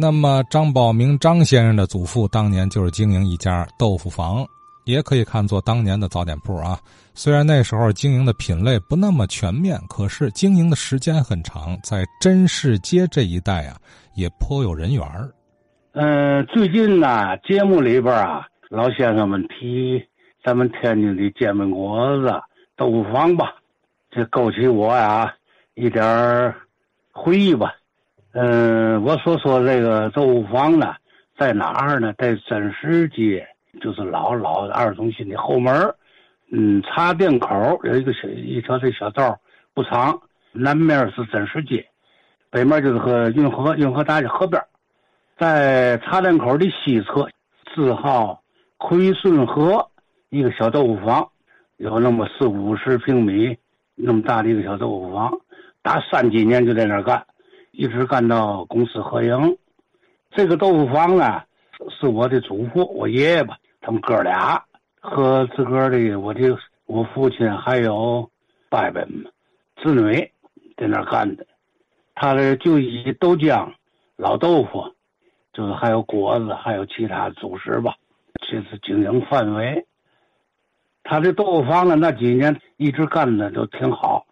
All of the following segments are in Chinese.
那么张宝明张先生的祖父当年就是经营一家豆腐房，也可以看作当年的早点铺啊。虽然那时候经营的品类不那么全面，可是经营的时间很长，在真市街这一带啊，也颇有人缘儿。嗯，最近呢，节目里边啊，老先生们提咱们天津的煎饼果子、豆腐坊吧，这勾起我呀一点回忆吧。嗯，我所说这个豆腐坊呢，在哪儿呢？在真实街，就是老老二中心的后门嗯，茶店口有一个小一条这小道不长，南面是真实街，北面就是和运河运河大街河边在茶店口的西侧，字号奎顺河一个小豆腐坊，有那么四五十平米那么大的一个小豆腐坊，打三几年就在那儿干。一直干到公司合营，这个豆腐坊呢，是我的祖父、我爷爷吧，他们哥俩和自个儿的我的我父亲还有伯伯们、子女在那儿干的。他的就以豆浆、老豆腐，就是还有果子，还有其他主食吧，这是经营范围。他的豆腐坊呢，那几年一直干的都挺好。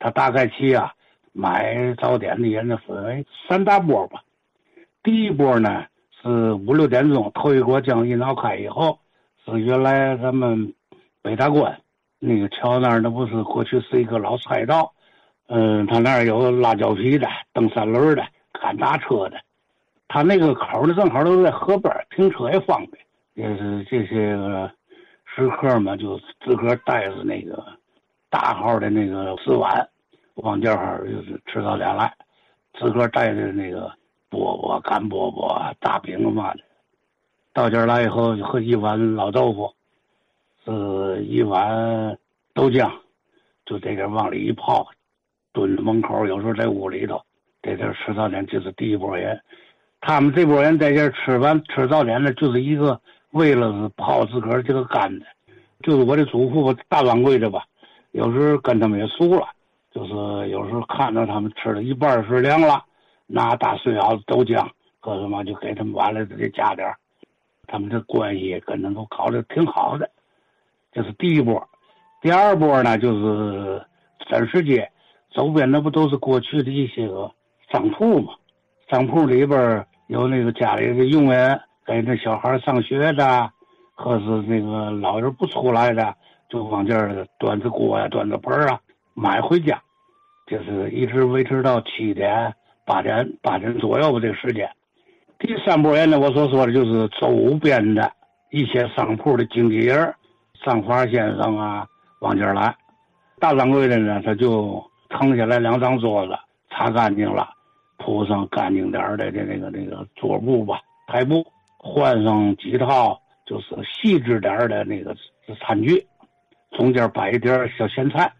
他大概期啊。买早点的人呢分为三大波吧。第一波呢是五六点钟，头一锅浆一闹开以后，是原来咱们北大关那个桥那儿，那不是过去是一个老菜道。嗯，他那儿有拉胶皮的、蹬三轮的、砍大车的。他那个口呢，正好都在河边，停车也方便。也是这些个食客嘛，就自个带着那个大号的那个瓷碗。往这儿就是吃早点来，自个儿带的那个饽饽、干饽饽、大饼嘛的，到这儿来以后喝一碗老豆腐，是一碗豆浆，就在这往里一泡，蹲门口，有时候在屋里头，在这吃早点，这是第一波人。他们这波人在这吃完吃早点呢，就是一个为了泡自个儿这个干的，就是我的祖父大掌柜的吧，有时候跟他们也熟了。就是有时候看到他们吃了一半是凉了，拿大水舀子豆浆，搁什么就给他们碗里再加点他们这关系跟他都搞得挺好的。这是第一波，第二波呢就是真实街周边那不都是过去的一些个商铺嘛？商铺里边有那个家里的佣人给那小孩上学的，或是那个老人不出来的，就往这儿端着锅呀、端着盆啊买回家。就是一直维持到七点、八点、八点左右吧，这个时间。第三波人呢，我所说的就是周边的一些商铺的经纪人，上华先生啊，往这儿来。大掌柜的呢，他就腾下来两张桌子，擦干净了，铺上干净点儿的这那个那个桌布吧、台布，换上几套就是细致点儿的那个餐具，中间摆一点小咸菜，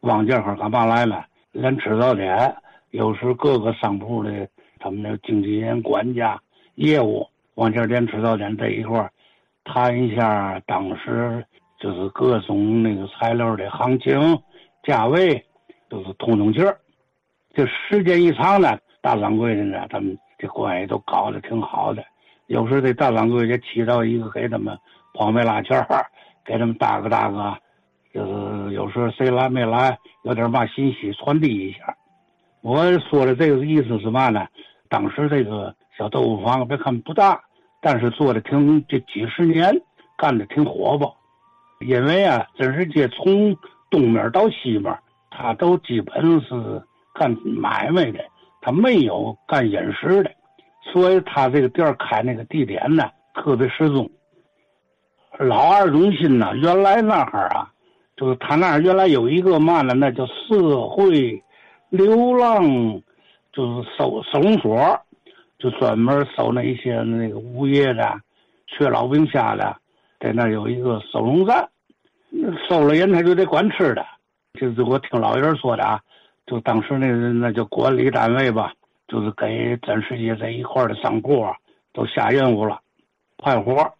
往这儿干嘛来了？连吃早点，有时各个商铺的他们的经纪人、管家、业务往这连吃早点在一块儿谈一下当时就是各种那个材料的行情、价位，都是通通气儿。这时间一长呢，大掌柜的呢，他们这关系都搞得挺好的。有时这大掌柜也起到一个给他们泡媒拉圈儿，给他们搭个搭个。就是有时候谁来没来，有点嘛信息传递一下。我说的这个意思是嘛呢？当时这个小豆腐坊别看不大，但是做的挺这几十年，干的挺火爆。因为啊，真是这从东面到西面，他都基本是干买卖的，他没有干饮食的，所以他这个店开那个地点呢特别适中。老二中心呢，原来那儿啊。就是他那儿原来有一个嘛呢，那叫社会流浪，就是收收容所，就专门收那一些那个无业的、缺老病瞎的，在那有一个收容站，收了人他就得管吃的。就是我听老人说的啊，就当时那那叫管理单位吧，就是给咱世界在一块的商铺啊，都下任务了，派活，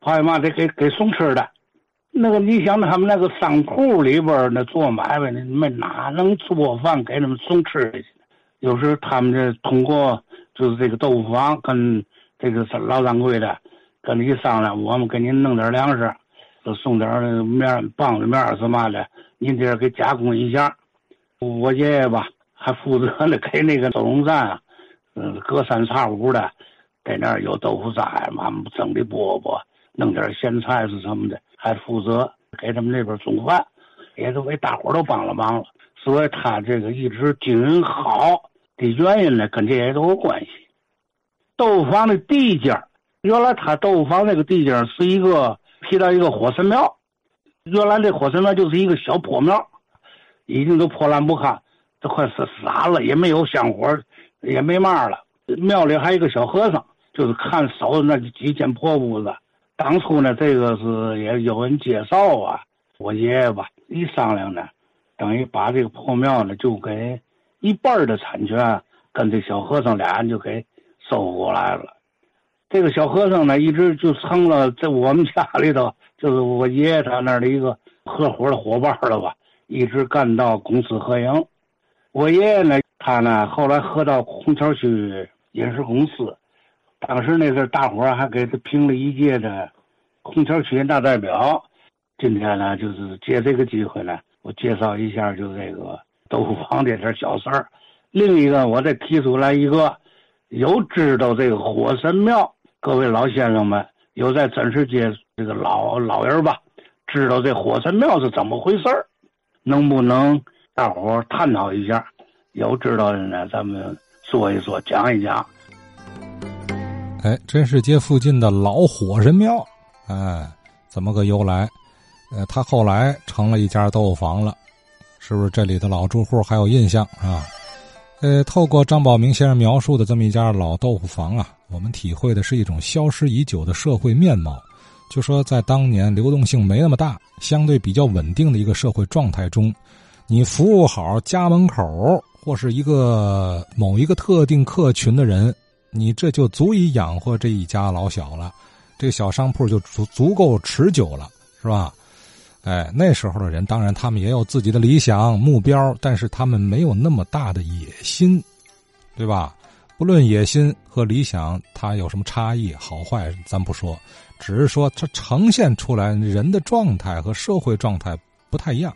派嘛得给给送吃的。那个，你想他们那个商铺里边那做买卖的，你们哪能做饭给他们送吃的去？有时他们这通过就是这个豆腐坊跟这个老掌柜的跟你商量，我们给您弄点粮食，送点面棒子面什么的，您这给加工一下。我爷爷吧还负责呢，给那个收容站啊，嗯，隔三差五的在那儿有豆腐渣嘛，蒸的饽饽，弄点咸菜是什么的，还负责给他们那边送饭，也都给大伙都帮了忙了。所以他这个一直经营好的原因呢，跟这些都有关系。豆腐坊的地界原来他豆腐坊那个地界是一个劈到一个火神庙，原来这火神庙就是一个小破庙。已经都破烂不堪，都快是傻了，也没有香火，也没嘛了。庙里还有一个小和尚，就是看守那几间破屋子。当初呢，这个是也有人介绍啊，我爷爷吧一商量呢，等于把这个破庙呢就给一半的产权跟这小和尚俩人就给收过来了。这个小和尚呢，一直就成了在我们家里头，就是我爷爷他那儿的一个合伙的伙伴了吧。一直干到公私合营，我爷爷呢，他呢后来合到虹桥区饮食公司，当时那阵大伙儿还给他评了一届的虹桥区人大代表。今天呢，就是借这个机会呢，我介绍一下，就这个豆腐坊这点小事儿。另一个，我再提出来一个，有知道这个火神庙，各位老先生们，有在真实街这个老老人吧，知道这火神庙是怎么回事儿。能不能大伙儿探讨一下？有知道的呢，咱们说一说，讲一讲。哎，真实街附近的老火神庙，哎，怎么个由来？呃，他后来成了一家豆腐坊了，是不是？这里的老住户还有印象啊？呃，透过张宝明先生描述的这么一家老豆腐坊啊，我们体会的是一种消失已久的社会面貌。就说在当年流动性没那么大、相对比较稳定的一个社会状态中，你服务好家门口或是一个某一个特定客群的人，你这就足以养活这一家老小了，这个小商铺就足足够持久了，是吧？哎，那时候的人当然他们也有自己的理想目标，但是他们没有那么大的野心，对吧？不论野心和理想，它有什么差异，好坏咱不说。只是说，它呈现出来人的状态和社会状态不太一样。